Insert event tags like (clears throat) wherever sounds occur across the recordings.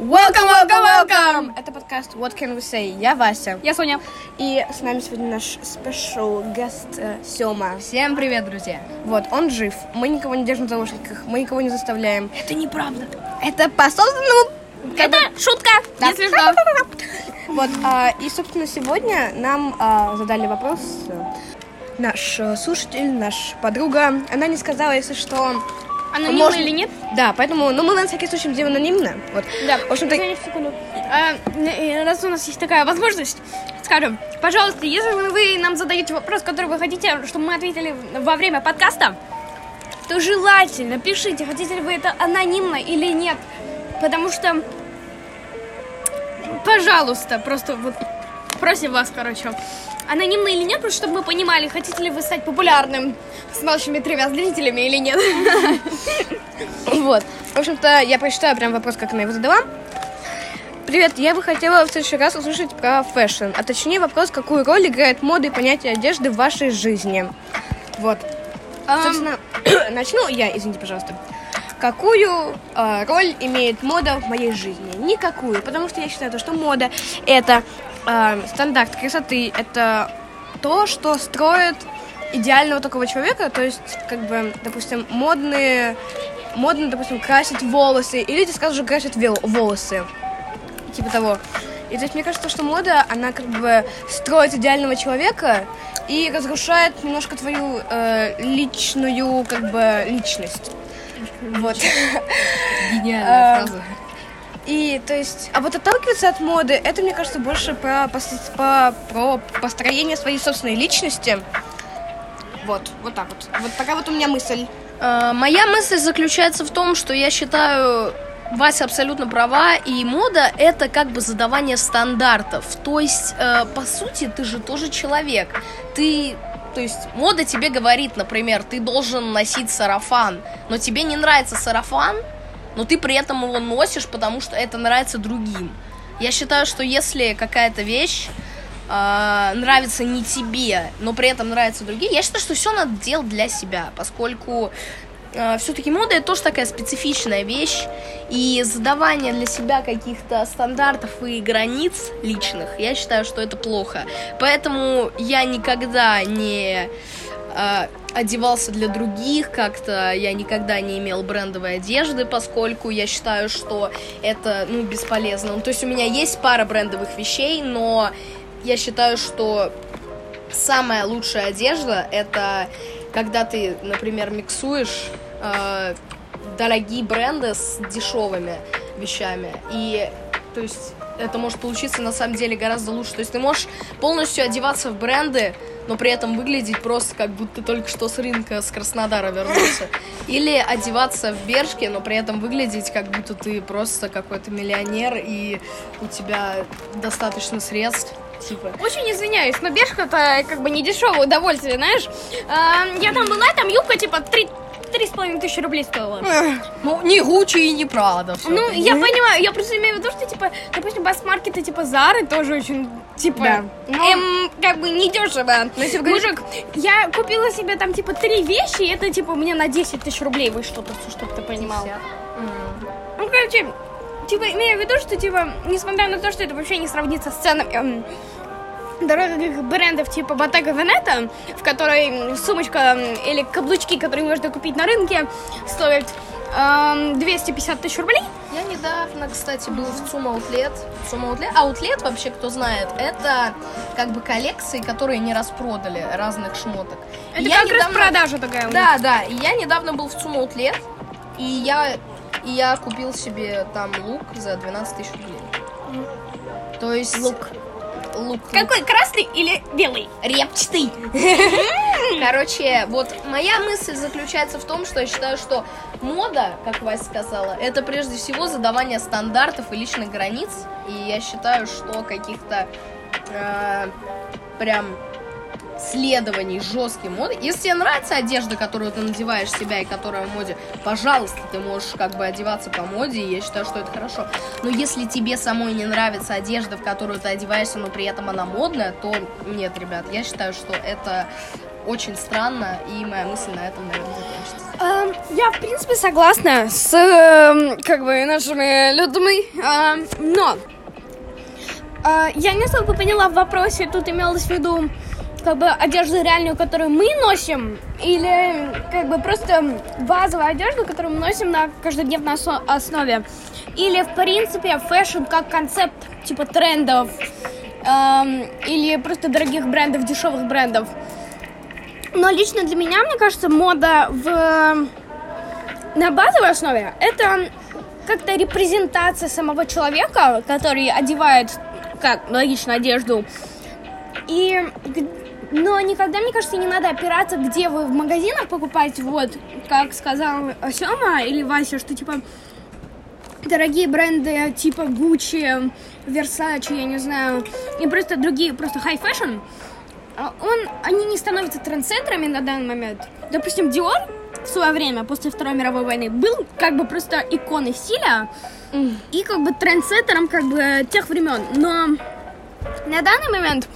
Welcome, welcome, welcome! Это подкаст What Can We Say? Я Вася. Я Соня. И с нами сегодня наш special guest э, Сёма. Всем привет, друзья. Вот, он жив. Мы никого не держим в заложниках, мы никого не заставляем. Это неправда. Это по собственному... Это шутка, Да. если что. (laughs) Вот, а, и, собственно, сегодня нам а, задали вопрос э, наш э, слушатель, наша подруга. Она не сказала, если что... Анонимно можно- или нет? Да, поэтому, ну, мы на всякий случай будем анонимно. Вот. Да. В общем-то. А, раз у нас есть такая возможность, скажем, пожалуйста, если вы нам задаете вопрос, который вы хотите, чтобы мы ответили во время подкаста, то желательно пишите, хотите ли вы это анонимно или нет. Потому что, пожалуйста, просто вот просим вас, короче, анонимно или нет, просто чтобы мы понимали, хотите ли вы стать популярным с нашими тремя зрителями или нет. (laughs) Вот. В общем-то, я прочитаю прям вопрос, как она его задала. Привет, я бы хотела в следующий раз услышать про fashion, а точнее вопрос, какую роль играет мода и понятие одежды в вашей жизни. Вот. Собственно, (clears throat) начну я, извините, пожалуйста. Какую э, роль имеет мода в моей жизни? Никакую, потому что я считаю, то, что мода это э, стандарт красоты, это то, что строит идеального такого человека, то есть, как бы, допустим, модные, модно, допустим, красить волосы, и люди сразу же красят вел- волосы, типа того. И то есть мне кажется, что мода, она как бы строит идеального человека и разрушает немножко твою э, личную, как бы, личность. Вот. Гениальная А, фраза. И, то есть, а вот отталкиваться от моды, это, мне кажется, больше про, по- про построение своей собственной личности. Вот, вот так вот. Вот такая вот у меня мысль. Э, Моя мысль заключается в том, что я считаю, Вася абсолютно права, и мода это как бы задавание стандартов. То есть, э, по сути, ты же тоже человек. Ты, то есть, мода тебе говорит, например, ты должен носить сарафан, но тебе не нравится сарафан, но ты при этом его носишь, потому что это нравится другим. Я считаю, что если какая-то вещь э, нравится не тебе, но при этом нравится другим, я считаю, что все надо делать для себя, поскольку все-таки мода это тоже такая специфичная вещь, и задавание для себя каких-то стандартов и границ личных, я считаю, что это плохо. Поэтому я никогда не э, одевался для других, как-то я никогда не имел брендовой одежды, поскольку я считаю, что это, ну, бесполезно. Ну, то есть у меня есть пара брендовых вещей, но я считаю, что самая лучшая одежда это когда ты, например, миксуешь э, дорогие бренды с дешевыми вещами. И то есть это может получиться на самом деле гораздо лучше. То есть ты можешь полностью одеваться в бренды, но при этом выглядеть просто как будто только что с рынка с Краснодара вернулся. (laughs) Или одеваться в Бершке, но при этом выглядеть как будто ты просто какой-то миллионер и у тебя достаточно средств. Типа, Очень извиняюсь, но Бершка это как бы не дешевое удовольствие, знаешь. А, я там была, там юбка типа три три с половиной тысячи рублей стоила. ну, не Гуччи и не Прада. Ну, я понимаю, я просто имею в виду, что, типа, допустим, бас-маркеты, типа, Зары тоже очень, типа, Да. Ну, эм, как бы не дешево. если вы говорите- Мужик, я купила себе там, типа, три вещи, и это, типа, мне на 10 тысяч рублей вышло, просто, чтобы ты понимал. Ну, короче, типа, имею в виду, что, типа, несмотря на то, что это вообще не сравнится с ценами эм, дорогих брендов типа Bottega Veneta, в которой сумочка или каблучки, которые можно купить на рынке, стоят эм, 250 тысяч рублей. Я недавно, кстати, был в ЦУМ Аутлет. ЦУМ Аутлет. Аутлет, вообще, кто знает, это как бы коллекции, которые не распродали разных шмоток. Это И я как раз недавно- продажа такая у них. Да, да. И я недавно был в ЦУМ Аутлет, и я, и я купил себе там лук за 12 тысяч рублей. То есть... Лук. Лук. Какой, красный или белый? репчатый. Короче, вот моя мысль заключается в том, что я считаю, что мода, как Вася сказала, это прежде всего задавание стандартов и личных границ. И я считаю, что каких-то э, прям следований жестким моды. Если тебе нравится одежда, которую ты надеваешь себя и которая в моде, пожалуйста, ты можешь как бы одеваться по моде, и я считаю, что это хорошо. Но если тебе самой не нравится одежда, в которую ты одеваешься, но при этом она модная, то нет, ребят, я считаю, что это очень странно, и моя мысль на этом, наверное, закончится. Эм, Я, в принципе, согласна с эм, как бы нашими людьми, эм, но э, я не особо поняла в вопросе, тут имелось в виду как бы одежду реальную, которую мы носим, или как бы просто базовую одежду, которую мы носим на каждодневной основе, или в принципе fashion как концепт типа трендов, эм, или просто дорогих брендов, дешевых брендов. Но лично для меня, мне кажется, мода в на базовой основе это как-то репрезентация самого человека, который одевает, как логично, одежду. И, но никогда, мне кажется, не надо опираться, где вы в магазинах покупаете, вот, как сказал Сема или Вася, что, типа, дорогие бренды типа Gucci, Versace, я не знаю, и просто другие, просто high fashion, а он, они не становятся трендсеттерами на данный момент. Допустим, Dior в свое время, после Второй мировой войны, был как бы просто иконой стиля и как бы трендсеттером как бы тех времен. Но на данный момент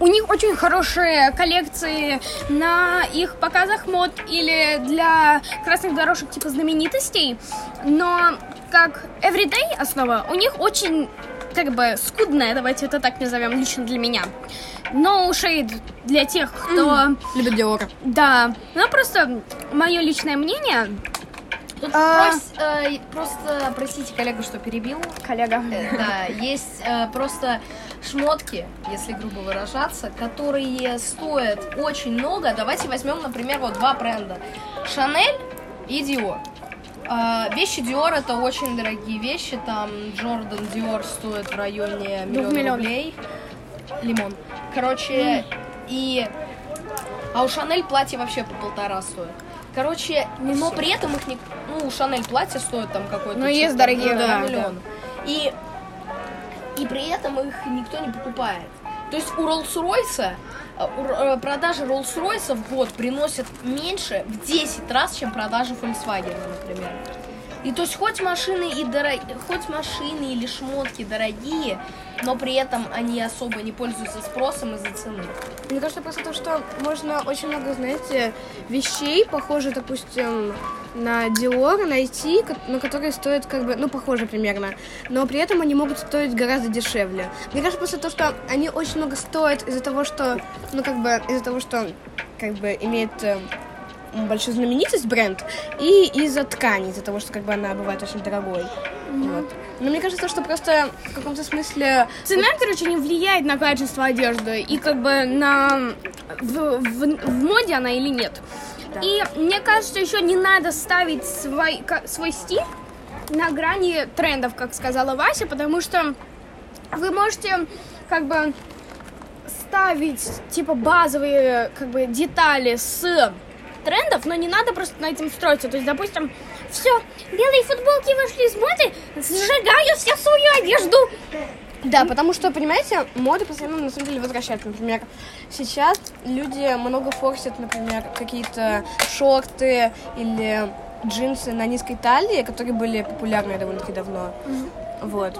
у них очень хорошие коллекции на их показах мод или для красных дорожек типа знаменитостей, но как everyday основа у них очень как бы скудная, давайте это так назовем, лично для меня. No shade для тех, кто... Любит Диор. Да, ну просто мое личное мнение, Тут А. прос- э, просто, простите, коллега, что перебил. коллега. Э, Да, есть э, просто шмотки, если грубо выражаться, которые стоят очень много. Давайте возьмем, например, вот два бренда. Шанель и Диор. А, вещи Диор это очень дорогие вещи. Там Джордан Диор стоит в районе миллиона миллионов. рублей. Лимон. Короче, и... А у Шанель платье вообще по полтора стоит. Короче, но при этом их не... Ну, у Шанель платье стоит там какой-то... Ну, есть типа, дорогие, ну, да, миллион. И, и при этом их никто не покупает. То есть у Rolls-Royce э, э, продажи Rolls-Royce в год приносят меньше в 10 раз, чем продажи Volkswagen, например. И то есть хоть машины и доро- хоть машины или шмотки дорогие, но при этом они особо не пользуются спросом из-за цены. Мне кажется, просто то, что можно очень много, знаете, вещей, похожих, допустим, на Dior найти, но которые стоят как бы, ну, похоже примерно, но при этом они могут стоить гораздо дешевле. Мне кажется, просто то, что они очень много стоят из-за того, что, ну, как бы, из-за того, что, как бы, имеет э, м, большую знаменитость бренд, и из-за ткани, из-за того, что, как бы, она бывает очень дорогой. Вот. Но мне кажется, что просто в каком-то смысле Цена, короче, не влияет на качество одежды и как бы на в, в- в моде она или нет. И мне кажется, еще не надо ставить свой, свой стиль на грани трендов, как сказала Вася, потому что вы можете как бы ставить типа базовые как бы детали с трендов, но не надо просто на этим строиться. То есть, допустим, все, белые футболки вышли из моды, сжигаю всю свою одежду. Да, потому что, понимаете, мода постоянно на самом деле возвращается. Например, сейчас люди много форсят, например, какие-то шорты или джинсы на низкой талии, которые были популярны довольно-таки давно. Вот.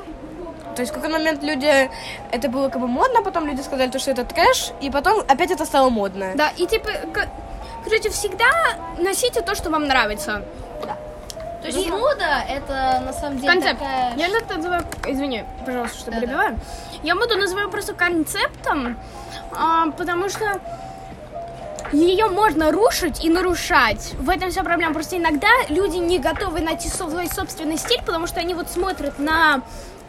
То есть в какой момент люди... Это было как бы модно, потом люди сказали, то, что это трэш, и потом опять это стало модно. Да, и типа, короче, всегда носите то, что вам нравится. То есть мода это на самом деле Концепт. такая... Я это называю, извини, пожалуйста, что Да-да. перебиваю. Я моду называю просто концептом, а, потому что ее можно рушить и нарушать. В этом вся проблема. Просто иногда люди не готовы найти свой собственный стиль, потому что они вот смотрят на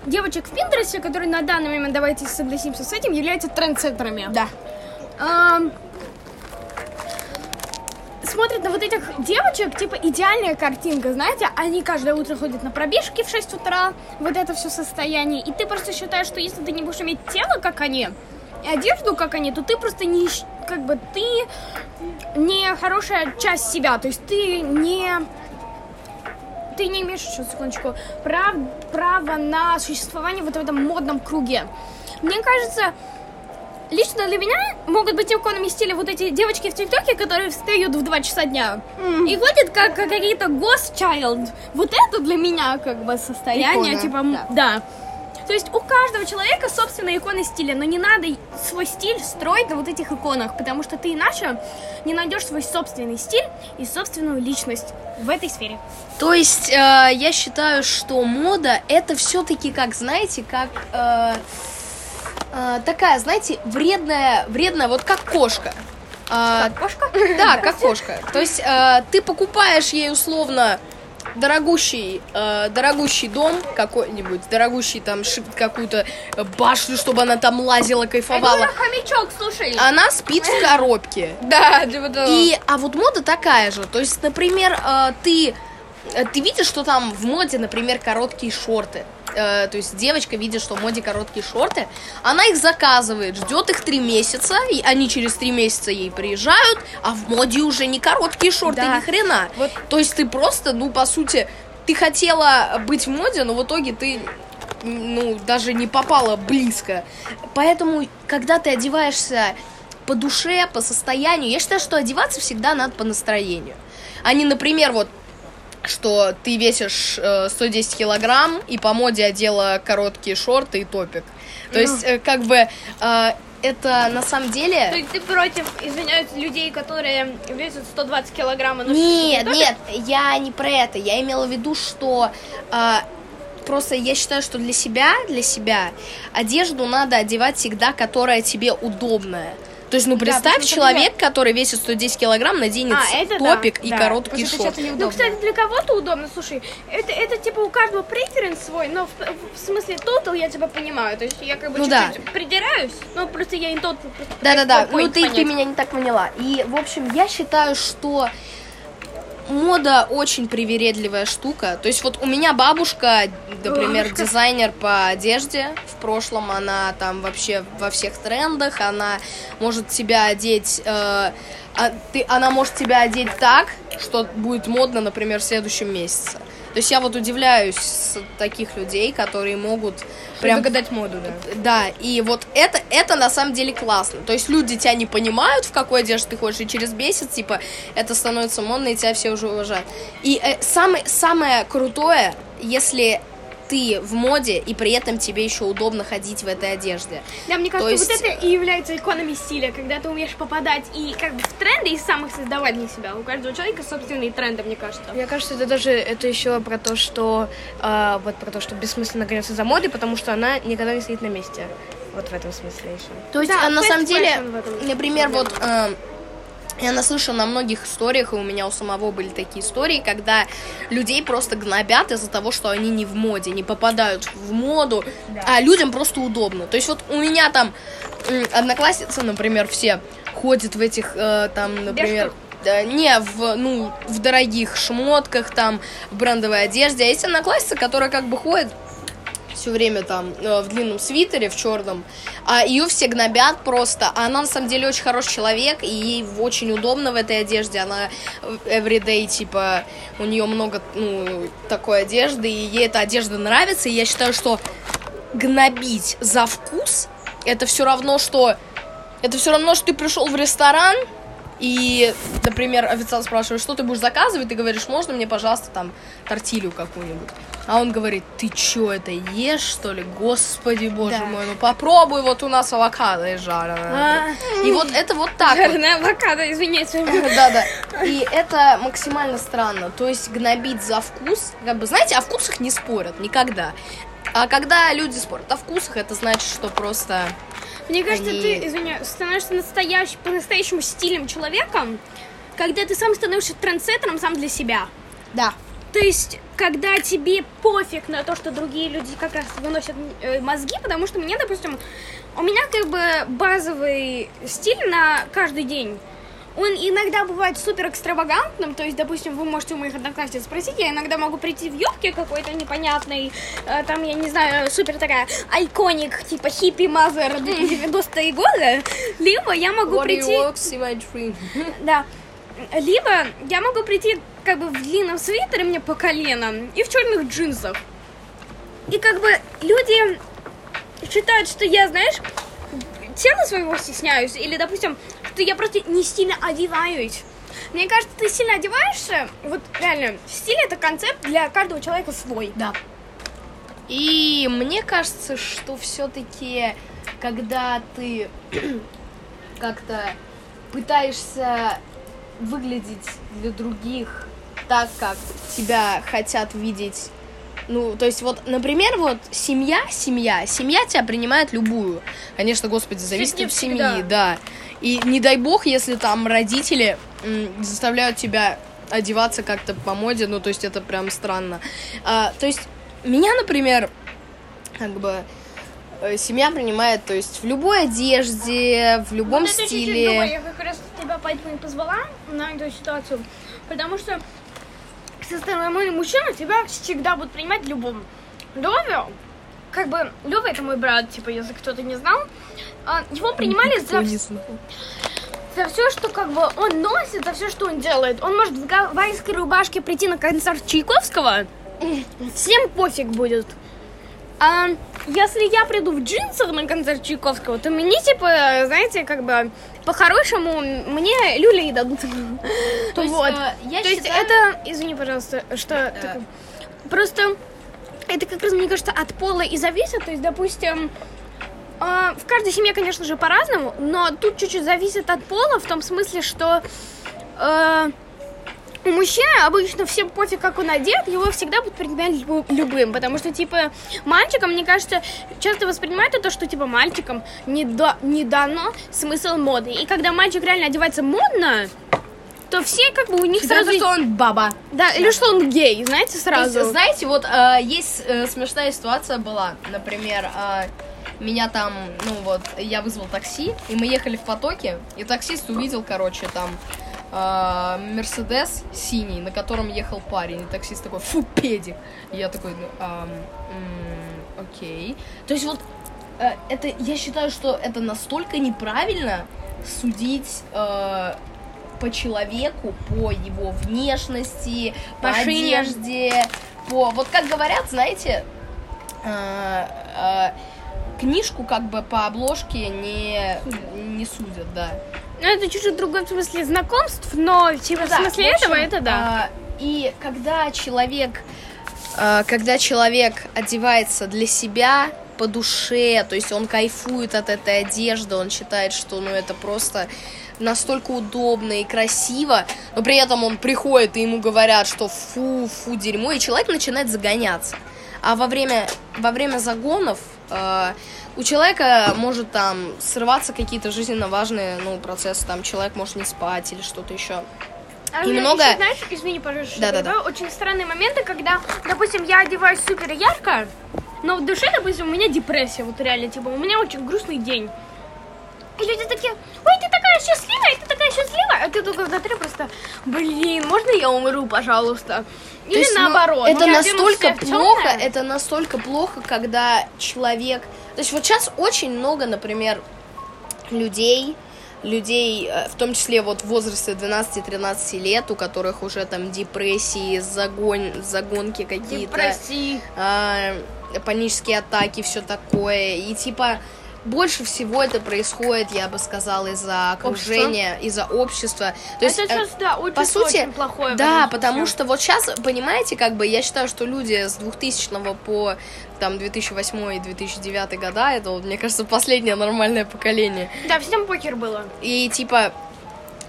девочек в Пинтересте, которые на данный момент, давайте согласимся с этим, являются трендсеттерами. Да. Ам, смотрят на вот этих девочек, типа идеальная картинка, знаете, они каждое утро ходят на пробежки в 6 утра, вот это все состояние, и ты просто считаешь, что если ты не будешь иметь тело, как они, и одежду, как они, то ты просто не, как бы, ты не хорошая часть себя, то есть ты не ты не имеешь, сейчас, секундочку, прав, право на существование вот в этом модном круге. Мне кажется, лично для меня могут быть иконами стиля вот эти девочки в ТикТоке, которые встают в 2 часа дня и ходят как, как какие-то ghost child. Вот это для меня как бы состояние, Икона, типа, м, да. То есть у каждого человека собственная икона стиля, но не надо свой стиль строить на вот этих иконах, потому что ты иначе не найдешь свой собственный стиль и собственную личность в этой сфере. То есть э, я считаю, что мода это все-таки, как знаете, как э, э, такая, знаете, вредная, вредная, вот как кошка. Э, Кошка? (laughs) да, как кошка. То есть э, ты покупаешь ей условно дорогущий, э, дорогущий дом какой-нибудь, дорогущий там какую-то башню, чтобы она там лазила, Это кайфовала. уже хомячок, слушай. Она спит в коробке. (laughs) Да. И, а вот мода такая же. То есть, например, э, ты, ты видишь, что там в моде, например, короткие шорты. Э, То есть девочка видит, что в моде короткие шорты, она их заказывает, ждет их три месяца, и они через три месяца ей приезжают, а в моде уже не короткие шорты, Да. ни хрена. Вот. То есть ты просто, ну, по сути, ты хотела быть в моде, но в итоге ты ну, даже не попала близко. Поэтому, когда ты одеваешься по душе, по состоянию, я считаю, что одеваться всегда надо по настроению. А не, например, вот, что ты весишь э, 110 килограмм и по моде одела короткие шорты и топик. То есть, э, как бы, э, это на самом деле... То есть ты против, извиняюсь, людей, которые весят 120 килограмм и носят Нет, топик? нет, я не про это. Я имела в виду, что а, просто я считаю, что для себя, для себя одежду надо одевать всегда, которая тебе удобная. То есть, ну, представь, что, человек, который весит 110 килограмм, наденет А, это да, топик и да, короткий шорт. Ну, кстати, для кого-то удобно, слушай, это, это типа у каждого преференс свой, но в, в смысле тотал я тебя понимаю, то есть я как бы Ну чуть-чуть да. придираюсь, но просто я не тот... Да-да-да, ну ты, ты меня не так поняла. И, в общем, я считаю, что мода очень привередливая штука. То есть вот у меня бабушка, например, Бабушка. дизайнер по одежде. В прошлом она там вообще во всех трендах. Она может тебя одеть... э, а ты, она может тебя одеть так, что будет модно, например, в следующем месяце. То есть я вот удивляюсь таких людей, которые могут прям Загадать моду, да. да, и вот это, это на самом деле классно. То есть люди тебя не понимают, в какой одежде ты ходишь, и через месяц, типа, это становится модно, и тебя все уже уважают. И э, самое, самое крутое, если ты в моде, и при этом тебе еще удобно ходить в этой одежде. Да, мне кажется, есть- вот это и является иконами стиля, когда ты умеешь попадать и как бы в тренды, и сам их создавать для себя. У каждого человека собственные тренды, мне кажется. Мне кажется, это даже это еще про то, что а, вот про то, что бессмысленно гоняться за модой, потому что она никогда не стоит на месте. Вот в этом смысле еще. То есть, Да, а на самом деле, fashion в этом например, вот э, я наслышана на многих историях, и у меня у самого были такие истории, когда людей просто гнобят из-за того, что они не в моде, не попадают в моду, а людям просто удобно. То есть вот у меня там одноклассницы, например, все ходят в этих э, там, например, да, не в, ну, в дорогих шмотках, там, в брендовой одежде. А есть одноклассница, которая как бы ходит все время там э, в длинном свитере, в черном, а ее все гнобят просто. А она на самом деле очень хороший человек, и ей очень удобно в этой одежде. Она everyday, типа, у нее много, ну, такой одежды, и ей эта одежда нравится. И я считаю, что гнобить за вкус это все равно, что это все равно, что ты пришел в ресторан, и, например, официант спрашивает, что ты будешь заказывать, ты говоришь, можно мне, пожалуйста, там, тортилью какую-нибудь. А он говорит, ты чё, это ешь, что ли? Господи, боже Да. мой, ну попробуй, вот у нас авокадо и жареное. И вот это вот так вот. Жареная авокадо, извините. (laughs) Да-да. И это максимально странно. То есть гнобить за вкус, как бы, знаете, о вкусах не спорят никогда. А когда люди спорят о вкусах, это значит, что просто... Мне кажется, Они- ты, извини, становишься настоящим, по-настоящему стилем человеком, когда ты сам становишься трендсеттером сам для себя. Да. То есть, когда тебе пофиг на то, что другие люди как раз выносят э, мозги, потому что мне, допустим, у меня как бы базовый стиль на каждый день. Он иногда бывает супер экстравагантным, то есть, допустим, вы можете у моих одноклассниц спросить, я иногда могу прийти в юбке какой-то непонятной, э, там, я не знаю, супер такая айконик, типа хиппи мазер 90-е годы, либо я могу прийти... in my dream. Да. Либо я могу прийти как бы в длинном свитере мне по колено и в черных джинсах. И как бы люди считают, что я, знаешь, тела своего стесняюсь, или, допустим, что я просто не стильно одеваюсь. Мне кажется, ты сильно одеваешься, вот реально, стиль это концепт для каждого человека свой. Да. И мне кажется, что все-таки, когда ты (clears throat) как-то пытаешься выглядеть для других так, как тебя хотят видеть ну, то есть вот, например, вот семья, семья, семья тебя принимает любую. Конечно, господи, зависит от семьи, да. И не дай бог, если там родители м, заставляют тебя одеваться как-то по моде, ну, то есть это прям странно. А, то есть меня, например, как бы э, семья принимает, то есть в любой одежде, в любом вот это чуть-чуть стиле. другое. Я как раз тебя поэтому и позвала на эту ситуацию. Потому что со стороны мужчины тебя всегда будут принимать любым. Лёве, как бы, Лёва это мой брат, типа, если кто-то не знал, а, его принимали за, за все, что как бы он носит, за все, что он делает. Он может в гавайской рубашке прийти на концерт Чайковского, всем пофиг будет. А если я приду в джинсах на концерт Чайковского, то мне, типа, знаете, как бы, по-хорошему, мне люлей дадут. То есть, вот. э, я То есть считаю- это, извини, пожалуйста, что такое? Просто это как раз, мне кажется, от пола и зависит. То есть, допустим, а, в каждой семье, конечно же, по-разному, но тут чуть-чуть зависит от пола в том смысле, что э, у мужчины обычно всем пофиг, как он одет, его всегда будут принимать люб- любым, потому что, типа, мальчикам, мне кажется, часто воспринимают это, что, типа, мальчикам не, да- не дано смысл моды. И когда мальчик реально одевается модно, то все, как бы, у них Сразу, сразу... что он баба. Да, или что он гей, знаете, сразу. То есть, знаете, вот э, есть э, смешная ситуация была. Например, э, меня там, ну вот, я вызвал такси, и мы ехали в потоке, и таксист увидел, короче, там Мерседес синий, на котором ехал парень. И таксист такой, фу, педик. И я такой, ну, окей. То есть вот, э, это, я считаю, что это настолько неправильно судить э, по человеку, по его внешности, по, одежде, по... Вот как говорят, знаете, э, э, книжку как бы по обложке не, не судят, да. Ну, это чуть-чуть в смысле знакомств, но, типа, в Да, смысле в общем, этого, это да. а, и когда человек, а, когда человек одевается для себя по душе, то есть он кайфует от этой одежды, он считает, что ну это просто настолько удобно и красиво, но при этом он приходит и ему говорят, что фу, фу, дерьмо, и человек начинает загоняться. А во время, во время загонов у человека может там срываться какие-то жизненно важные ну, процессы, там человек может не спать или что-то еще. А и много- знаешь, извини, пожалуйста, что Да-да-да. перебиваю, очень странные моменты, когда, допустим, я одеваюсь супер ярко, но в душе, допустим, у меня депрессия, вот реально, типа, у меня очень грустный день. И люди такие, ой, ты такая счастливая, ты такая счастливая, а ты только внутри просто, блин, можно я умру, пожалуйста? Или То есть, ну, наоборот. это оденусь настолько плохо, это настолько плохо, когда человек... То есть вот сейчас очень много, например, людей, людей, э, в том числе вот в возрасте 12-13 лет, у которых уже там депрессии, загон, загонки какие-то, Депрессии. а, панические атаки, все такое. И типа больше всего это происходит, я бы сказала, из-за окружения, из-за общества. То есть, это э, сейчас, да, очень, по сути, очень плохое. да, потому что вот сейчас, понимаете, как бы я считаю, что люди с 2000 по там 2008 и 2009 года, это вот, мне кажется, последнее нормальное поколение. Да, всем покер было. И типа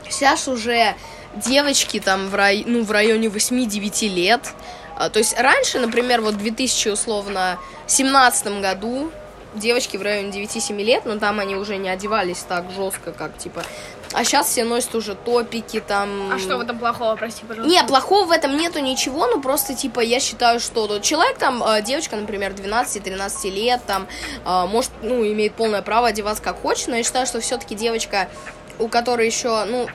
сейчас уже девочки там в, рай... ну, в районе 8-9 лет. А, То есть раньше, например, вот в 2000 условно 17 году девочки в районе 9-7 лет, но там они уже не одевались так жестко, как типа. А сейчас все носят уже топики там. А что в этом плохого, прости, пожалуйста? Не, плохого в этом нету ничего, ну просто, типа, я считаю, что человек там, э, девочка, например, 12-13 лет, там, э, может, ну, имеет полное право одеваться как хочет, но я считаю, что все-таки девочка, у которой еще, ну,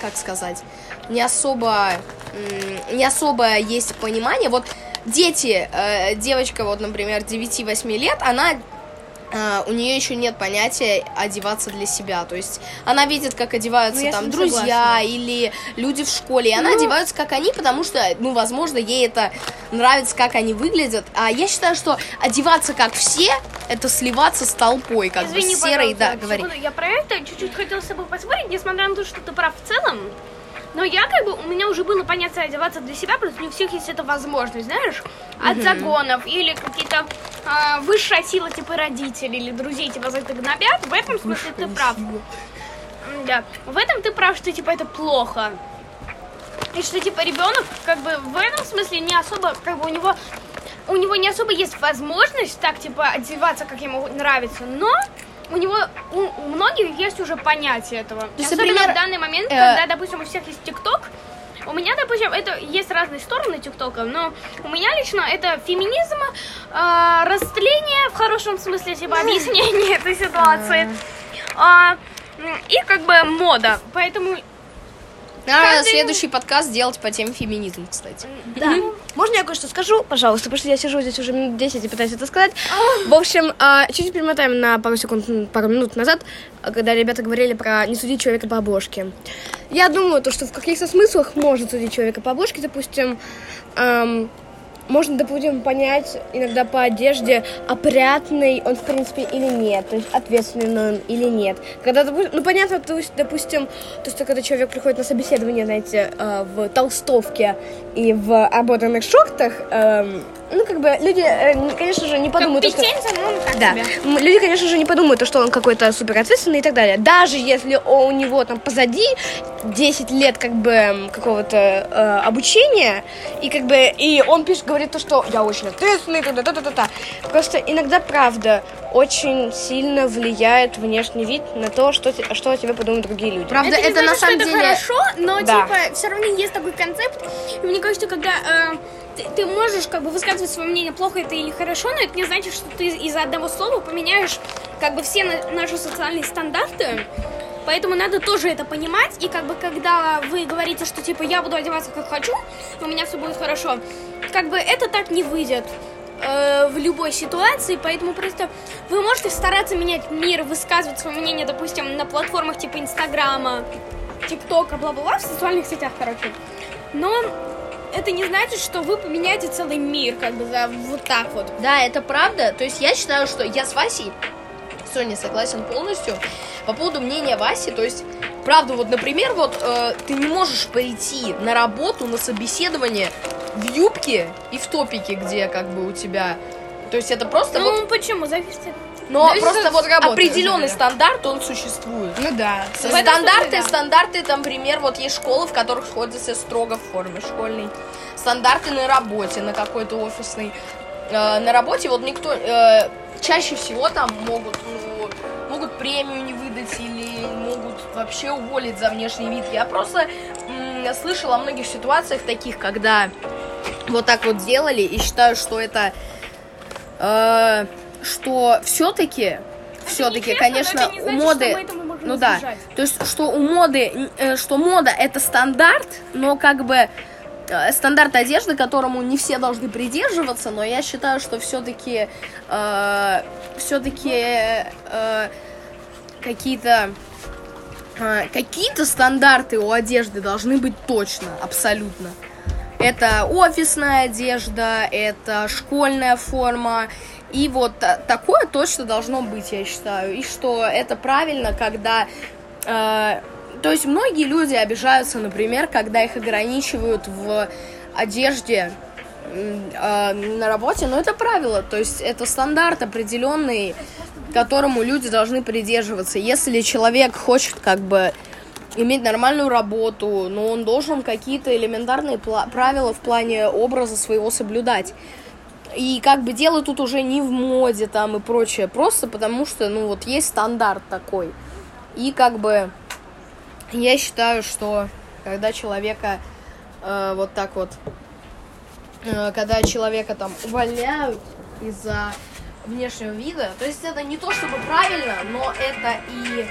как сказать, не особо, не особо есть понимание, вот дети, э, девочка, вот, например, 9-8 лет, она а, у нее еще нет понятия одеваться для себя. То есть она видит, как одеваются Ну, там друзья согласна. или люди в школе. И она Ну. одевается как они, потому что, ну, возможно, ей это нравится, как они выглядят. А я считаю, что одеваться как все, это сливаться с толпой, как Извини, бы серой, да, пожалуйста, говори. Я про это чуть-чуть хотела с тобой поспорить, несмотря на то, что ты прав в целом. Но я как бы, у меня уже было понятие одеваться для себя, просто не у всех есть эта возможность, знаешь, от загонов или какие-то а, высшая сила, типа родителей или друзей тебя за это гнобят. В этом смысле ты прав. Да, в этом ты прав, что типа это плохо. И что типа ребенок, как бы в этом смысле не особо, как бы у него у него не особо есть возможность так типа одеваться, как ему нравится, но у него у, у многих есть уже понятие этого. есть, Особенно например, в данный момент, э, когда, допустим, у всех есть ТикТок. У меня, допустим, это есть разные стороны ТикТока, но у меня лично это феминизм, э, растление в хорошем смысле, типа (laughs) объяснение этой ситуации. А, м, и как бы мода. Поэтому Надо следующий подкаст делать по теме феминизм, кстати. Да. Можно я кое-что скажу, пожалуйста, потому что я сижу здесь уже минут 10 и пытаюсь это сказать. В общем, а, чуть-чуть перемотаем на пару секунд, пару минут назад, а, когда ребята говорили про не судить человека по обложке. Я думаю, то, что в каких-то смыслах можно судить человека по обложке, допустим, можно, допустим, понять иногда по одежде, опрятный он, в принципе, или нет, то есть ответственный он или нет. Когда, допу- ну, понятно, то есть, допустим, то, что когда человек приходит на собеседование, знаете, э, в толстовке и в ободранных шортах, эм, ну, как бы люди, конечно же, не подумают, то, что... ну, так Да. себе. М, Люди, конечно же, не подумают, то, что он какой-то супер ответственный и так далее. Даже если у него там позади 10 лет как бы какого-то э, обучения, и как бы и он пишет, говорит то, что я очень ответственный, та та та та та Просто иногда, правда, очень сильно влияет внешний вид на то, что, те- что о тебе подумают другие люди. Правда, Это, не это, на значит, что самом это деле... хорошо, но Да. типа все равно есть такой концепт. И мне кажется, когда э, ты, ты можешь как бы высказывать свое мнение, плохо это или хорошо, но это не значит, что ты из-за одного слова поменяешь как бы все на- наши социальные стандарты. Поэтому надо тоже это понимать. И как бы когда вы говорите, что типа я буду одеваться как хочу, у меня все будет хорошо, как бы это так не выйдет э, в любой ситуации, поэтому просто вы можете стараться менять мир, высказывать свое мнение, допустим, на платформах типа Инстаграма, ТикТока, бла-бла-бла, в социальных сетях, короче. Но это не значит, что вы поменяете целый мир, как бы, за вот так вот. Да, это правда. То есть я считаю, что я с Васей Соня согласен полностью по поводу мнения Васи. То есть, правда, вот, например, вот э, ты не можешь прийти на работу, на собеседование в юбке и в топике, где как бы у тебя... То есть это просто Ну, вот... почему? Зависит. Но зависит просто от вот работы, определенный да. стандарт, он существует. Ну да. Стандарты, смысле, да. стандарты, там, например, вот есть школы, в которых ходят все строго в форме школьной. Стандарты на работе, на какой-то офисной. Э, на работе вот никто... э, чаще всего там могут, ну, могут премию не выдать или могут вообще уволить за внешний вид. Я просто м, слышала о многих ситуациях таких, когда вот так вот делали и считаю, что это... э, что все-таки, все-таки, конечно, не у значит, моды... ну да, то есть, что у моды, э, что мода это стандарт, но как бы стандарт одежды, которому не все должны придерживаться, но я считаю, что все-таки все-таки какие-то э, какие-то стандарты у одежды должны быть точно, абсолютно. Это офисная одежда, это школьная форма. И вот та- такое точно должно быть, я считаю. И что это правильно, когда... э, то есть многие люди обижаются, например, когда их ограничивают в одежде э, на работе, но это правило, то есть это стандарт определенный, которому люди должны придерживаться. Если человек хочет как бы иметь нормальную работу, но он должен какие-то элементарные правила в плане образа своего соблюдать. И как бы дело тут уже не в моде там и прочее, просто потому что, ну вот есть стандарт такой. И как бы я считаю, что когда человека э, вот так вот, э, когда человека там увольняют из-за внешнего вида, то есть это не то чтобы правильно, но это и,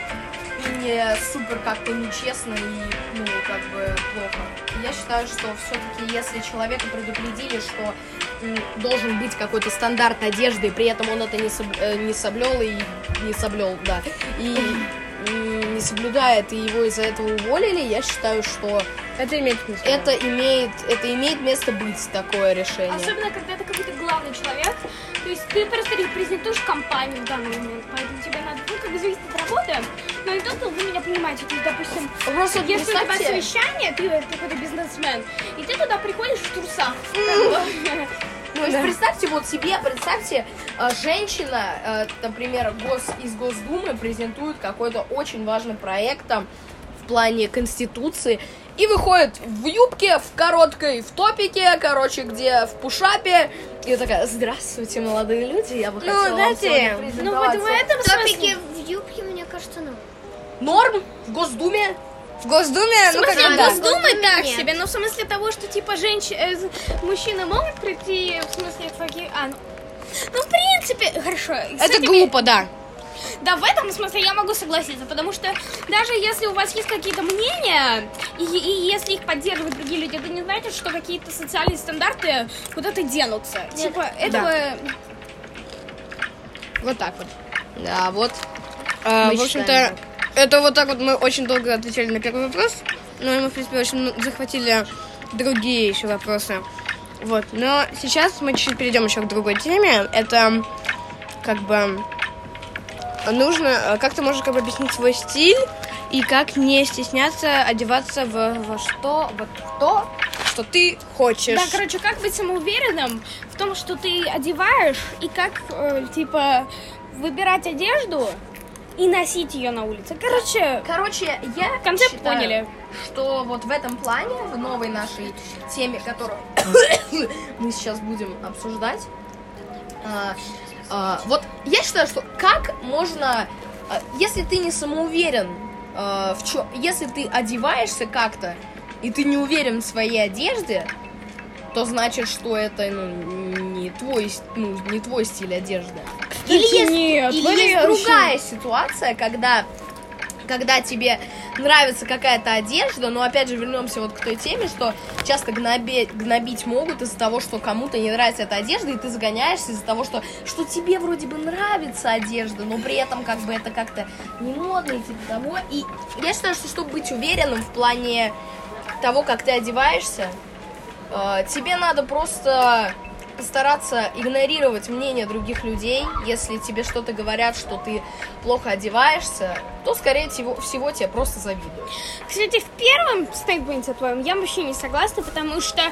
и не супер как-то нечестно и, ну, как бы плохо. Я считаю, что все-таки если человека предупредили, что должен быть какой-то стандарт одежды, и при этом он это не, соб- э, не соблел и не соблел, да, и не соблюдает, и его из-за этого уволили, я считаю, что Это имеет смысл. это имеет, это имеет место быть, такое решение. Особенно, когда это какой-то главный человек. То есть ты просто репрезентуешь компанию в данный момент, поэтому тебе надо, ну, как бы зависит от работы, но и тут вы меня понимаете, то есть, допустим, Просто если у тебя представьте- совещание, ты ты какой-то бизнесмен, и ты туда приходишь в трусах. То есть представьте вот себе, представьте, э, женщина, э, например, гос, из Госдумы презентует какой-то очень важный проект там в плане Конституции и выходит в юбке, в короткой, в топике, короче, где в пушапе. И такая, здравствуйте, молодые люди, я бы Ну, хотела вам знаете, сегодня Ну вот в презентоваться». этом смысле. Топики в юбке, мне кажется, ну. Норм в Госдуме. В Госдуме, В ну, как смысле, бы, да. Госдумы Госдумы так нет. себе, но в смысле того, что типа женщины, мужчины могут прийти, в смысле такие, а, ну, ну, в принципе, хорошо. с Это глупо, да. Да, в этом смысле я могу согласиться, потому что даже если у вас есть какие-то мнения, и, и если их поддерживают другие люди, это не значит, что какие-то социальные стандарты куда-то денутся. Типа, этого... Вот так вот. Да, вот. А, Мы в общем-то, это вот так вот мы очень долго отвечали на первый вопрос, но мы, в принципе, очень захватили другие еще вопросы. Вот, но сейчас мы чуть-чуть перейдем еще к другой теме. Это как бы нужно, э, как ты можешь как бы объяснить свой стиль и как не стесняться одеваться в, во что, вот то, что ты хочешь. Да, короче, как быть самоуверенным в том, что ты одеваешь, и как, э, типа, выбирать одежду и носить ее на улице. Короче, Короче, я Концепт считаю, поняли. что вот в этом плане, в новой нашей теме, которую (coughs) мы сейчас будем обсуждать, а, а, вот я считаю, что как можно, а, если ты не самоуверен а, в чем, если ты одеваешься как-то и ты не уверен в своей одежде, то значит, что это ну, не твой, ну, не твой стиль одежды. Или есть, нет, или есть другая ситуация, когда, когда тебе нравится какая-то одежда, но опять же вернемся вот к той теме, что часто гнобить, гнобить могут из-за того, что кому-то не нравится эта одежда, и ты загоняешься из-за того, что, что тебе вроде бы нравится одежда, но при этом как бы это как-то не модно и типа того. И я считаю, что чтобы быть уверенным в плане того, как ты одеваешься, тебе надо просто постараться игнорировать мнение других людей. Если тебе что-то говорят, что ты плохо одеваешься, то, скорее всего, всего тебе просто завидуют. Кстати, в первом стейтменте твоем я вообще не согласна, потому что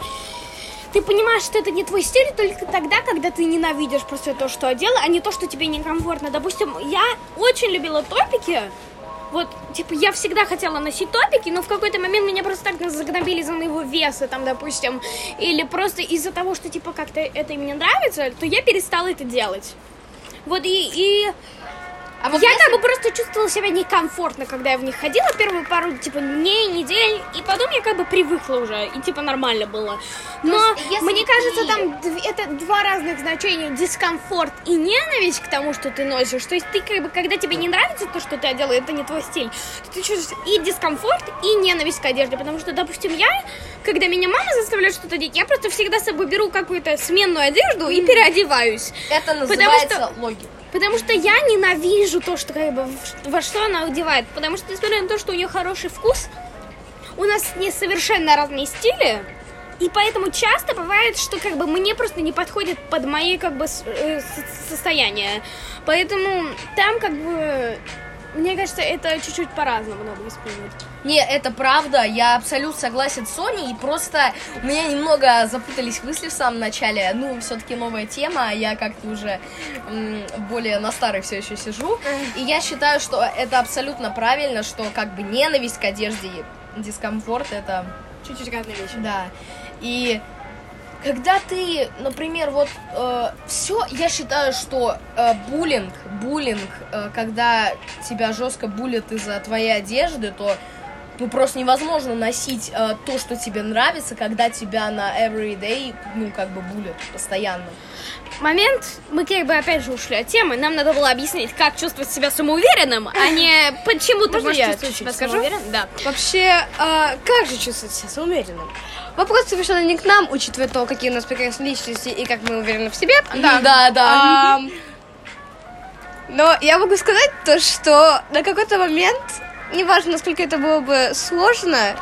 ты понимаешь, что это не твой стиль только тогда, когда ты ненавидишь просто то, что одела, а не то, что тебе некомфортно. Допустим, я очень любила топики. Вот, типа, я всегда хотела носить топики, но в какой-то момент меня просто так загнобили за моего веса, там, допустим, или просто из-за того, что, типа, как-то это мне нравится, то я перестала это делать. Вот, и, и А вот я если- как бы просто чувствовала себя некомфортно, когда я в них ходила первую пару, типа, дней, недель, и потом я как бы привыкла уже, и типа нормально было. Но есть, мне кажется, ты- там дв- это два разных значения, дискомфорт и ненависть к тому, что ты носишь. То есть ты как бы, когда тебе не нравится то, что ты одела, это не твой стиль, ты чувствуешь и дискомфорт, и ненависть к одежде, потому что, допустим, я, когда меня мама заставляет что-то одеть, я просто всегда с собой беру какую-то сменную одежду и переодеваюсь. Это Потому называется логика. Потому что я ненавижу то, что как бы во что она одевает. Потому что, несмотря на то, что у нее хороший вкус, у нас не совершенно разные стили. И поэтому часто бывает, что как бы мне просто не подходит под мои как бы э, со- состояние. Поэтому там как бы мне кажется, это чуть-чуть по-разному надо воспринимать. Не, это правда, я абсолютно согласен с Соней, и просто у меня немного запутались мысли в самом начале. Ну, все-таки новая тема, а я как-то уже м, более на старой все еще сижу. И я считаю, что это абсолютно правильно, что как бы ненависть к одежде и дискомфорт это Чуть-чуть разные вещи. да. И когда ты, например, вот все, я считаю, что э, буллинг, буллинг, э, когда тебя жестко булят из-за твоей одежды, то ну просто невозможно носить э, то, что тебе нравится, когда тебя на everyday, ну как бы булят постоянно. Момент, мы как бы опять же ушли от темы, нам надо было объяснить, как чувствовать себя самоуверенным, а не (laughs) почему ты можешь я чувствовать себя самоуверенным. Да. Вообще, а, как же чувствовать себя самоуверенным? Вопрос совершенно не к нам, учитывая то, какие у нас прекрасные личности и как мы уверены в себе. Да, да, да. Но я могу сказать то, что на какой-то момент, неважно, насколько это было бы сложно,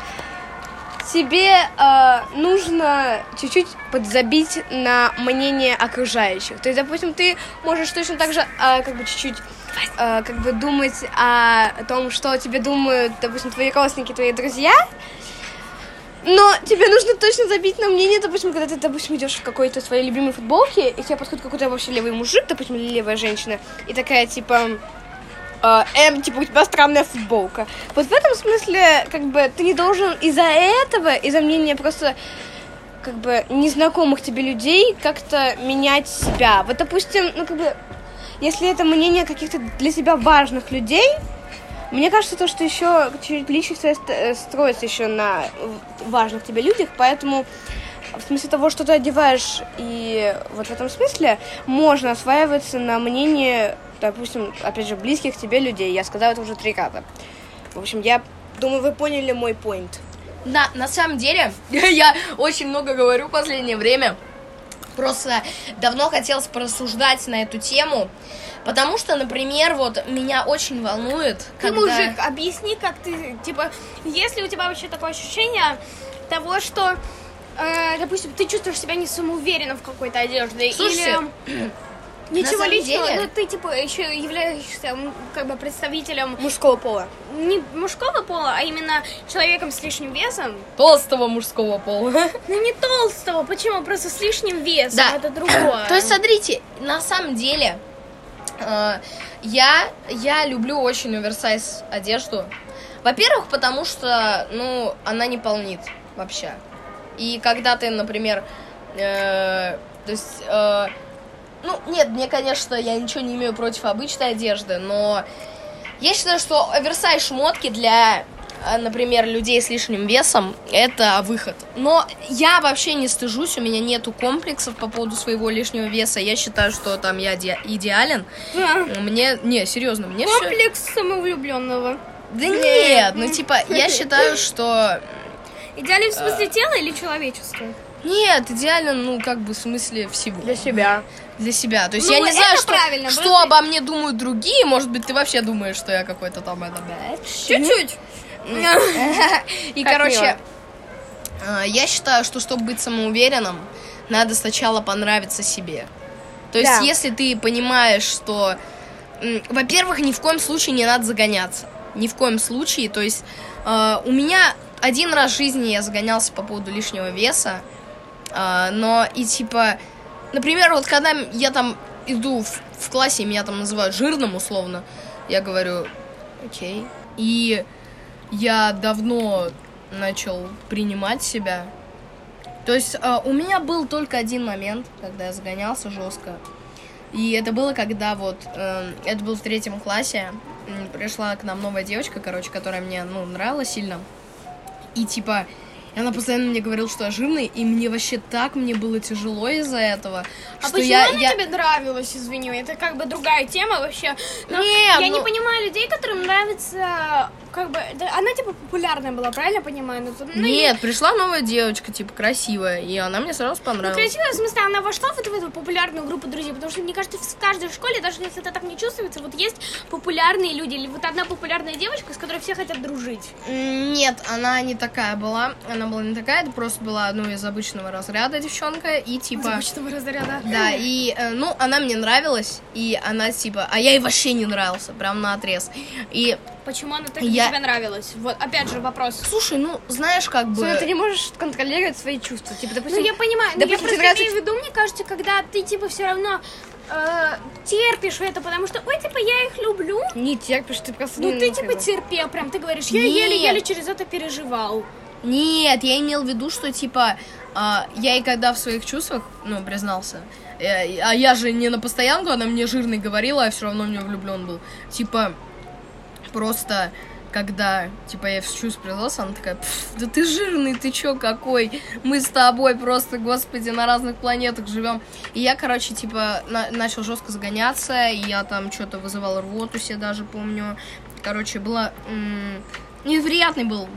тебе э, нужно чуть-чуть подзабить на мнение окружающих. То есть, допустим, ты можешь точно так же э, как бы чуть-чуть э, как бы думать о том, что тебе думают, допустим, твои родственники, твои друзья, но тебе нужно точно забить на мнение, допустим, когда ты, допустим, идешь в какой-то своей любимой футболке, и тебе подходит какой-то вообще левый мужик, допустим, или левая женщина, и такая, типа, эм, типа, у тебя странная футболка. Вот в этом смысле, как бы, ты не должен из-за этого, из-за мнения просто, как бы, незнакомых тебе людей как-то менять себя. Вот, допустим, ну, как бы, если это мнение каких-то для себя важных людей, мне кажется, то, что еще чуть личность э, строится еще на важных тебе людях, поэтому в смысле того, что ты одеваешь, и вот в этом смысле можно осваиваться на мнение, допустим, опять же, близких тебе людей. Я сказала это уже три раза. В общем, я думаю, вы поняли мой поинт. Да, на самом деле, (laughs) я очень много говорю в последнее время. Просто давно хотелось порассуждать на эту тему. Потому что, например, вот меня очень волнует, Ты когда... мужик, объясни, как ты, типа, есть ли у тебя вообще такое ощущение того, что, э, допустим, ты чувствуешь себя не самоуверенно в какой-то одежде, Слушайте, или (clears throat) ничего личного, деле- но ты, типа, еще являешься, как бы, представителем Мужского пола. не мужского пола, а именно человеком с лишним весом. толстого мужского пола. (laughs) Ну, не толстого, почему? Просто с лишним весом, Да. это другое. То есть, смотрите, на самом деле, э, я, я люблю очень оверсайз одежду. Во-первых, потому что, ну, она не полнит вообще. И когда ты, например, э, то есть, э, ну, нет, мне, конечно, я ничего не имею против обычной одежды, но я считаю, что оверсайз шмотки для, э, например, людей с лишним весом это выход. Но я вообще не стыжусь, у меня нету комплексов по поводу своего лишнего веса. Я считаю, что там я иде- идеален. Да. Мне, не, серьезно, мне все... Комплекс самовлюбленного. Да нет, ну типа, я (laughs) считаю, что... Идеален в смысле тела или человечества? Нет, идеально, ну, как бы, в смысле всего. Для себя. Для себя. То есть Ну, я не знаю, что, правильно, что просто- обо мне думают другие. Может быть, ты вообще думаешь, что я какой-то там это. Чуть-чуть. (laughs) И, короче, э, я считаю, что чтобы быть самоуверенным, надо сначала понравиться себе. То есть, Да. если ты понимаешь, что, во-первых, ни в коем случае не надо загоняться. Ни в коем случае. То есть, э, у меня один раз в жизни я загонялся по поводу лишнего веса, э, но и типа, например, вот когда я там иду в, в классе, меня там называют жирным условно, я говорю, окей. И я давно начал принимать себя. То есть э, у меня был только один момент, когда я загонялся жестко. И это было, когда вот, э, это был в третьем классе, пришла к нам новая девочка, короче, которая мне, ну, нравилась сильно. И типа, она постоянно мне говорила, что я жирный, и мне вообще так мне было тяжело из-за этого, А что почему я... она я... тебе нравилась, извини, это как бы другая тема вообще. Но Нет, я ну- не понимаю людей, которым нравится, как бы, да, она типа популярная была, правильно понимаю? Ну, то- ну, Нет, пришла новая девочка, типа, красивая, и она мне сразу Ну, понравилась. красивая, в смысле, она вошла вот в эту популярную группу друзей, потому что, мне кажется, в каждой школе, даже если это так не чувствуется, вот есть популярные люди, или вот одна популярная девочка, с которой все хотят дружить. Нет, она не такая была. Она была не такая, это просто была, ну, из обычного разряда девчонка. И типа. Обычного разряда. Да, и, э, ну, она мне нравилась, и она, типа, а я ей вообще не нравился, прям на отрез. И, Почему она так Я- тебе нравилась? Вот, опять же, вопрос. слушай, ну, знаешь, как бы... Ты не можешь контролировать свои чувства. Типа, допустим, Ну, я понимаю, но я допустим, просто нравится- имею в виду, мне кажется, когда ты, типа, все равно э, терпишь это, потому что, ой, типа, я их люблю. не терпишь, ты просто... Ну, ты, типа, терпел, прям, ты говоришь, я еле-еле через это переживал. Нет, я имел в виду, что, типа, а, я и когда в своих чувствах, ну, признался, э, а я же не на постоянку, она мне жирный говорила, а все равно в нее влюблен был. Типа, просто когда, типа, я в чувств она такая, «Пф, да ты жирный, ты чё какой? Мы с тобой просто, господи, на разных планетах живем. И я, короче, типа, на- начал жестко загоняться, и я там что-то вызывал рвоту себе даже, помню. Короче, было... Неприятный был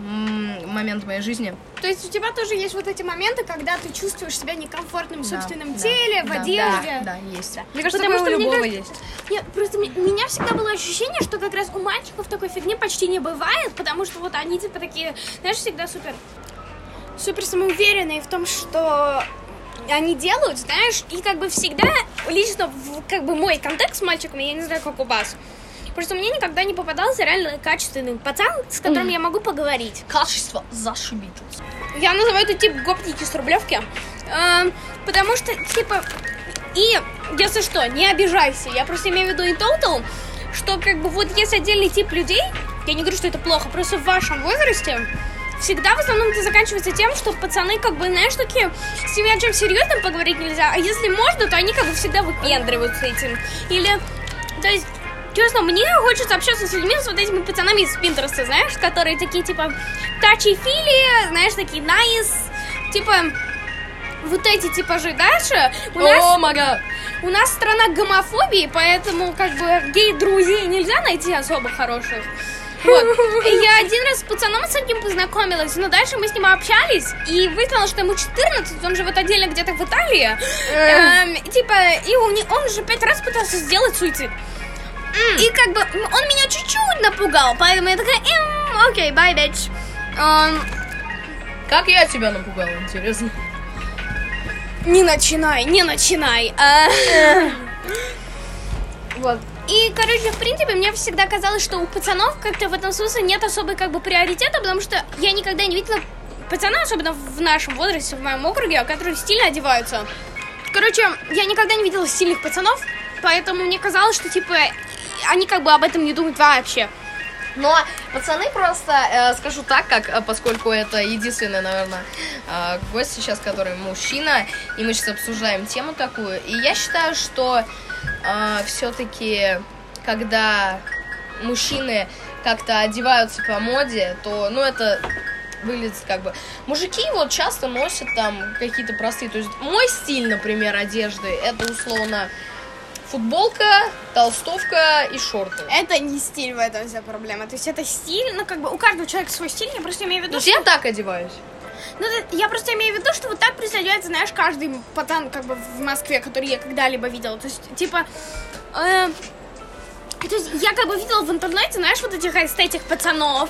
момент в моей жизни. То есть у тебя тоже есть вот эти моменты, когда ты чувствуешь себя некомфортным в Да, собственном да, теле, в да, одежде. Да, да, есть. Мне кажется, Потому такое у любого есть. Нет, просто у меня всегда было ощущение, что как раз у мальчиков такой фигни почти не бывает, потому что вот они типа такие, знаешь, всегда супер супер самоуверенные в том, что они делают, знаешь, и как бы всегда, лично, в, как бы мой контекст с мальчиками, я не знаю, как у вас, просто мне никогда не попадался реально качественный пацан, с которым я могу поговорить. Качество зашибись. Я называю это тип гопники с Рублевки, эм, потому что, типа, и, если что, не обижайся, я просто имею в виду и total, что, как бы, вот есть отдельный тип людей, я не говорю, что это плохо, просто в вашем возрасте, всегда в основном это заканчивается тем, что пацаны, как бы, знаешь, такие, с ними о чем серьезном поговорить нельзя, а если можно, то они, как бы, всегда выпендриваются этим. Или, то есть, честно, мне хочется общаться с людьми, с вот этими пацанами из Пинтереста, знаешь, которые такие, типа, тачи-фили, знаешь, такие nice, типа, вот эти типажи дальше. У нас, О, мага. у нас страна гомофобии, поэтому, как бы, гей-друзей нельзя найти особо хороших. Вот. Я один раз с пацаном с одним познакомилась, но дальше мы с ним общались, и выяснилось, что ему 14, он живет отдельно где-то в Италии. Эм, типа, и он уже пять раз пытался сделать суицид. И как бы он меня чуть-чуть напугал, поэтому я такая, «Эм, окей, бай, bitch. Эм, Как я тебя напугала, интересно? не начинай, не начинай. А, (laughs) Вот. И, короче, в принципе, мне всегда казалось, что у пацанов как-то в этом смысле нет особой как бы приоритета, потому что я никогда не видела пацана, особенно в нашем возрасте, в моем округе, которые стильно одеваются. Короче, я никогда не видела стильных пацанов, поэтому мне казалось, что, типа, они как бы об этом не думают вообще. Но пацаны просто, э, скажу так, как, э, поскольку это единственный, наверное, э, гость сейчас, который мужчина, и мы сейчас обсуждаем тему такую. И я считаю, что все-таки, когда мужчины как-то одеваются по моде, то, ну, это выглядит как бы... Мужики вот часто носят там какие-то простые... То есть мой стиль, например, одежды, это условно футболка, толстовка и шорты. Это не стиль в этом вся проблема. То есть это стиль, ну, как бы у каждого человека свой стиль, я просто имею в виду, есть я так одеваюсь. Ну, я просто имею в виду, что вот так представляется, знаешь, каждый пацан, как бы, в Москве, который я когда-либо видела. То есть, типа, э, то есть, я как бы видела в интернете, знаешь, вот этих эстетик пацанов.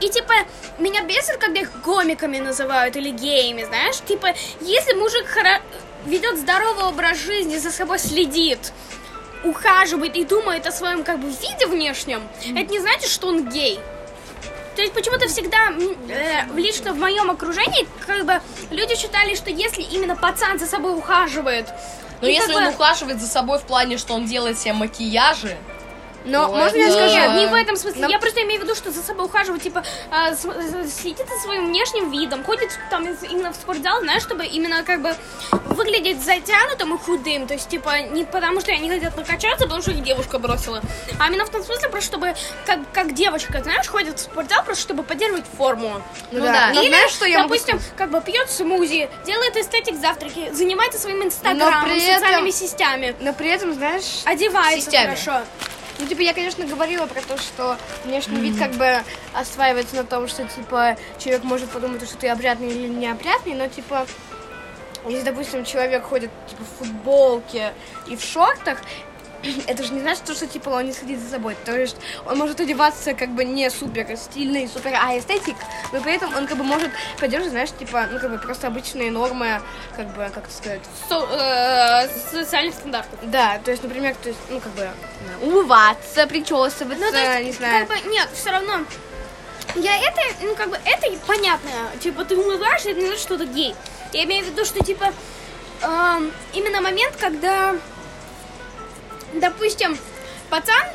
И, типа, меня бесит, когда их гомиками называют или геями, знаешь. Типа, если мужик хоро- ведет здоровый образ жизни, за собой следит, ухаживает и думает о своем, как бы, виде внешнем, это не значит, что он гей. То есть почему-то всегда, э, лично в моем окружении, как бы люди считали, что если именно пацан за собой ухаживает, Но и если он ухаживает за собой в плане, что он делает себе макияжи, Но Ну, можно я скажу? Нет, не в этом смысле. Я просто имею в виду, что за собой ухаживать, типа, а, с- с- следит за своим внешним видом, ходит там именно в спортзал, знаешь, чтобы именно как бы выглядеть затянутым и худым. То есть, типа, не потому что они хотят накачаться, потому что их девушка бросила, а именно в том смысле, просто чтобы, как, как девочка, знаешь, ходит в спортзал, просто чтобы поддерживать форму. Ну да. Но Или, знаешь, что я могу допустим, как бы пьет смузи, делает эстетик завтраки, занимается своим инстаграмом, при этом- социальными сетями, Но при этом, знаешь, одевается Сетями. хорошо. Ну, типа, я, конечно, говорила про то, что внешний вид как бы осваивается на том, что, типа, человек может подумать, что ты опрятный или неопрятный, но, типа, если, допустим, человек ходит, типа, в футболке и в шортах, (clears throat) это же не значит, что, типа, он не следит за собой. То есть он может одеваться, как бы, не супер стильный, супер а эстетик, но при этом он, как бы, может поддерживать, знаешь, типа, ну, как бы, просто обычные нормы, как бы, как это сказать, Со- э, социальных стандартов. да, то есть, например, то есть, ну, как бы, умываться, причесываться, Ну, то есть, не знаю. как бы, нет, все равно. Я это, ну, как бы, это понятно. Типа, ты умываешь, это не значит, что ты гей. Я имею в виду, что, типа, эм, именно момент, когда, допустим, пацан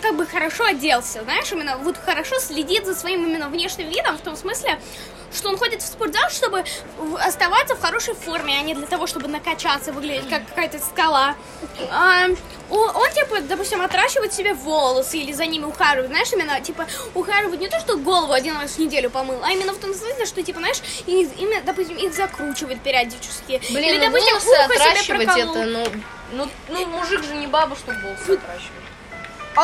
как бы хорошо оделся, знаешь, именно вот хорошо следит за своим именно внешним видом, в том смысле, что он ходит в спортзал, чтобы оставаться в хорошей форме, а не для того, чтобы накачаться, выглядеть как какая-то скала. А, он, типа, допустим, отращивает себе волосы или за ними ухаживает, знаешь, именно, типа, ухаживает не то, что голову один раз в неделю помыл, а именно в том смысле, что, типа, знаешь, и, именно, допустим, их закручивает периодически. блин, или, ну допустим, волосы отращивать это, ну, ну, ну, мужик же не баба, чтобы волосы отращивать. О,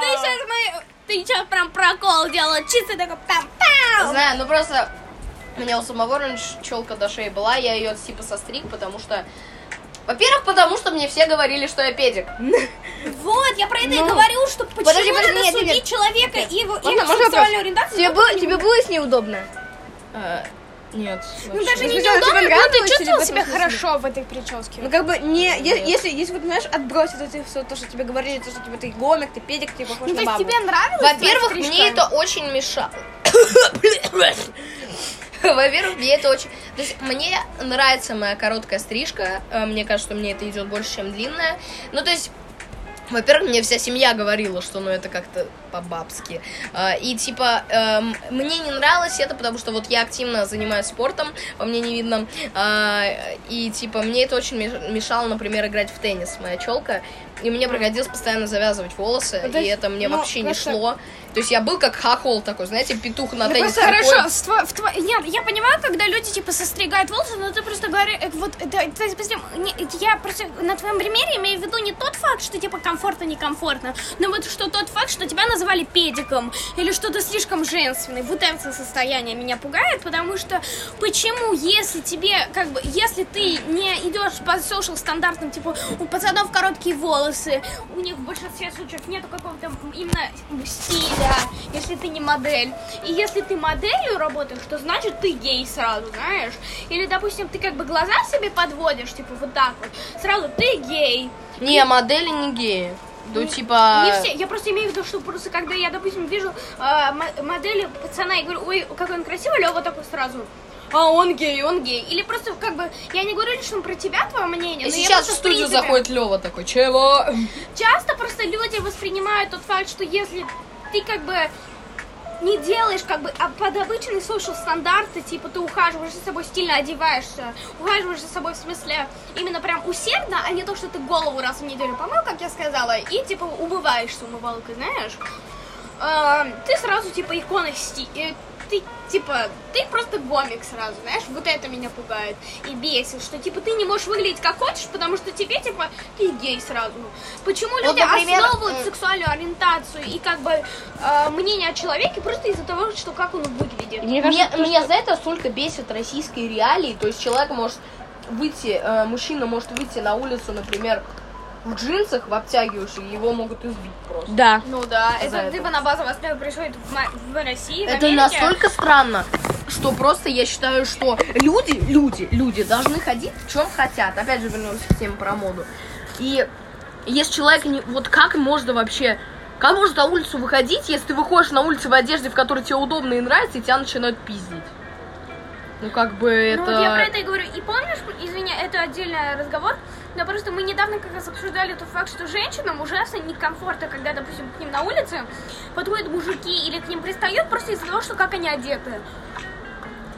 Ты сейчас мы... Ты сейчас прям прокол делала, чисто такой пам пам Знаю, ну просто у меня у самого раньше челка до шеи была, я ее типа состриг, потому что Во-первых, потому что мне все говорили, что я педик. Вот, я про это и Ну. говорю, что почему Подожди, подожди, надо нет, судить нет. человека и его, и Ладно, его можно сексуальную вопрос? ориентацию. Тебе было, тебе было с ней удобно? Э, Нет. Ну вообще. даже не неудобно, но ты чувствовал себя хорошо в этой прическе. Ну как бы не, е- если, если вот, знаешь, отбросить это все, то, что тебе говорили, то, что типа ты гомик, ты педик, ты похож Ну, на то есть бабу. тебе нравилось? Во-первых, мне это очень мешало. (coughs) Во-первых, мне это очень... То есть мне нравится моя короткая стрижка. Э, Мне кажется, что мне это идет больше, чем длинная. Ну, то есть... Во-первых, мне вся семья говорила, что ну это как-то по-бабски. А, И типа эм, мне не нравилось это, потому что вот я активно занимаюсь спортом, по мне не видно. А, И типа мне это очень меш- мешало, например, играть в теннис, моя челка. И мне приходилось постоянно завязывать волосы, Ну, и это мне ну, вообще не просто- шло. То есть я был как хохол такой, знаете, петух на Ну, теннис. просто хорошо, в тво- в тво- Нет, я понимаю, когда люди типа состригают волосы, но ты просто говоришь, э, вот, это, допустим, не- я просто на твоем примере имею в виду не тот факт, что типа комфортно, некомфортно, но вот что тот факт, что тебя называли педиком, или что ты слишком женственный. Вот это состояние меня пугает, потому что почему, если тебе, как бы, если ты не идешь по social стандартам, типа, у пацанов короткие волосы, у них в большинстве случаев нету какого-то именно стиля, если ты не модель. И если ты моделью работаешь, то значит ты гей сразу, знаешь? Или, допустим, ты как бы глаза себе подводишь, типа вот так вот, сразу ты гей. Не, модели не геи. Ну, типа... Не все, я просто имею в виду, что просто когда я, допустим, вижу э, мо- модели пацана и говорю, ой, какой он красивый, Лева такой сразу, а он гей, он гей. Или просто как бы, я не говорю лишь про тебя, твое мнение, И но я сейчас в студию принципе, заходит Лева такой, чего? Часто просто люди воспринимают тот факт, что если ты как бы не делаешь как бы а под обычные social стандарты, типа ты ухаживаешь за собой, стильно одеваешься, ухаживаешь за собой в смысле именно прям усердно, а не то, что ты голову раз в неделю помыл, как я сказала, и типа убываешься умывалкой, знаешь, А, ты сразу типа икона сти... ты типа, ты просто гомик сразу, знаешь, вот это меня пугает и бесит, что типа ты не можешь выглядеть как хочешь, потому что тебе типа ты гей сразу. Почему люди например, основывают э, сексуальную ориентацию и как бы э, мнение о человеке просто из-за того, что как он выглядит. Мне Мне, кажется, меня за это столько бесит российские реалии. То есть человек может выйти, э, мужчина может выйти на улицу, например, в джинсах, в обтягивающих, его могут избить просто. Да. Ну да, это, это. типа на базовой основе происходит в, в России, в Это Америке. настолько странно, что просто я считаю, что люди, люди, люди должны ходить в чем хотят. Опять же вернемся к теме про моду. И если человек не... Вот как можно вообще... Как можно на улицу выходить, если ты выходишь на улицу в одежде, в которой тебе удобно и нравится, и тебя начинают пиздить? Ну, как бы это... Ну вот я про это и говорю. И помнишь, извини, это отдельный разговор, но просто мы недавно как раз обсуждали тот факт, что женщинам ужасно некомфортно, когда, допустим, к ним на улице подходят мужики или к ним пристают просто из-за того, что как они одеты.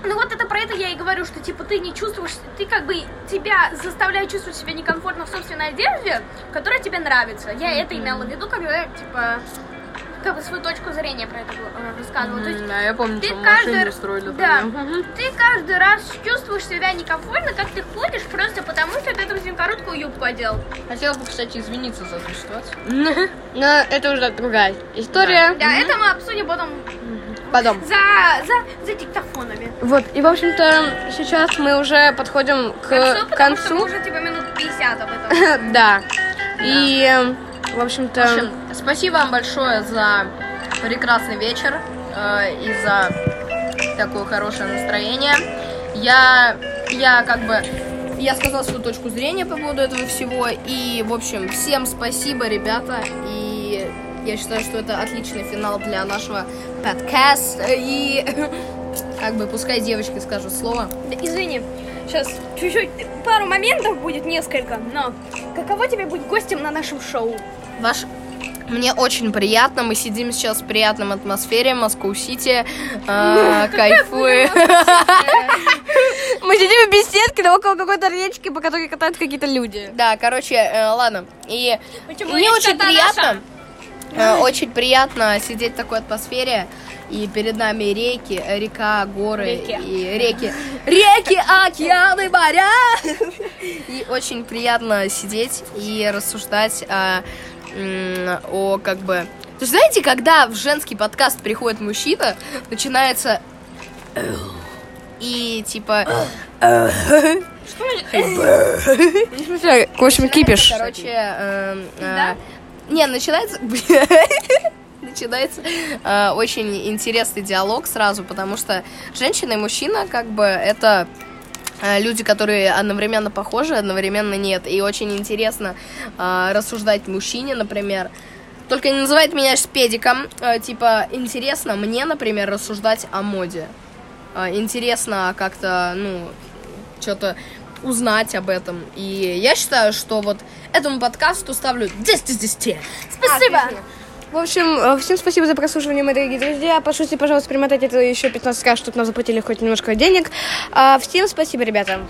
Ну вот это про это я и говорю, что типа ты не чувствуешь, ты как бы тебя заставляют чувствовать себя некомфортно в собственной одежде, которая тебе нравится. Я это имела в виду, когда типа как бы свою точку зрения про это э, высказывала. То есть да, я помню, ты что каждый машине строили. да, ты каждый раз чувствуешь себя некомфортно, как ты ходишь, просто потому что ты, допустим, короткую юбку одел. Хотела бы, кстати, извиниться за эту ситуацию. Но это уже другая история. Да, это мы обсудим потом Потом. за, за, за диктофонами. Вот, и, в общем-то, сейчас мы уже подходим к Хорошо, потому что мы концу. уже типа минут 50 об этом. (laughs) Да. И, в В общем-то, общем, спасибо вам большое за прекрасный вечер э, и за такое хорошее настроение. Я, я как бы, я сказал свою точку зрения по поводу этого всего. И, в общем, всем спасибо, ребята. И я считаю, что это отличный финал для нашего подкаста. И, (laughs) как бы, пускай девочки скажут слово. Да, Извини, сейчас чуть-чуть, пару моментов будет несколько, но каково тебе быть гостем на нашем шоу? Ваш... Мне очень приятно. Мы сидим сейчас в приятном атмосфере Москву-Сити. э, (laughs) Кайфуем. мы сидим в беседке, да около какой-то речки, по которой катаются какие-то люди. Да, короче, э, ладно. И Почему мне очень приятно. э, Очень приятно сидеть в такой атмосфере. И перед нами реки, река, горы Реки. и реки. Реки, океаны, моря. (laughs) И очень приятно сидеть и рассуждать о, о как бы... То есть, знаете, когда в женский подкаст приходит мужчина, начинается... И типа... В общем, кипиш. Короче, эм, э, не, начинается... (laughs) Начинается э, очень интересный диалог сразу, потому что женщина и мужчина, как бы, это люди, которые одновременно похожи, одновременно нет. И очень интересно э, рассуждать мужчине, например. Только не называет меня шпедиком. Э, типа, интересно мне, например, рассуждать о моде. Э, интересно как-то, ну, что-то узнать об этом. И я считаю, что вот этому подкасту ставлю 10 из 10. Спасибо. В общем, э, всем спасибо за прослушивание, мои дорогие друзья. Пошутите, пожалуйста, перемотайте это еще 15 раз, чтобы нам заплатили хоть немножко денег. А, Всем спасибо, ребята.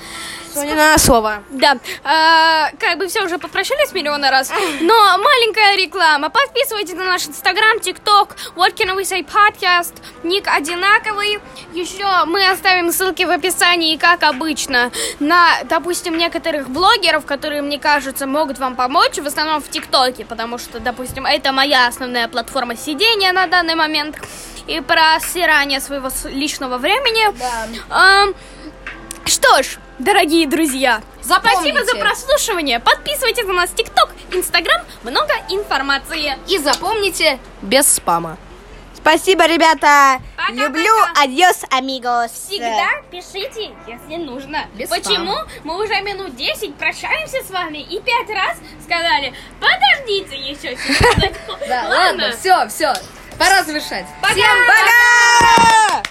Сонина, слово. Да, а, как бы все уже попрощались миллиона раз, но маленькая реклама. Подписывайтесь на наш инстаграм, тикток, What Can We Say Podcast, ник одинаковый. Еще мы оставим ссылки в описании, как обычно, на, допустим, некоторых блогеров, которые, мне кажется, могут вам помочь, в основном в тиктоке, потому что, допустим, это моя основная платформа сидения на данный момент и про стирание своего личного времени. Ам, что ж, дорогие друзья, спасибо Запомните. за прослушивание. Подписывайтесь на нас в ТикТок, Инстаграм, много информации. И запомните, без спама. Спасибо, ребята. Пока-пока. Люблю. Адьос, амигос. Всегда пишите, если нужно. Без Почему спама. мы уже минут 10 прощаемся с вами и пять раз сказали, подождите еще. (laughs) Да, ладно, все, все. Пора завершать. Пока! Всем Пока!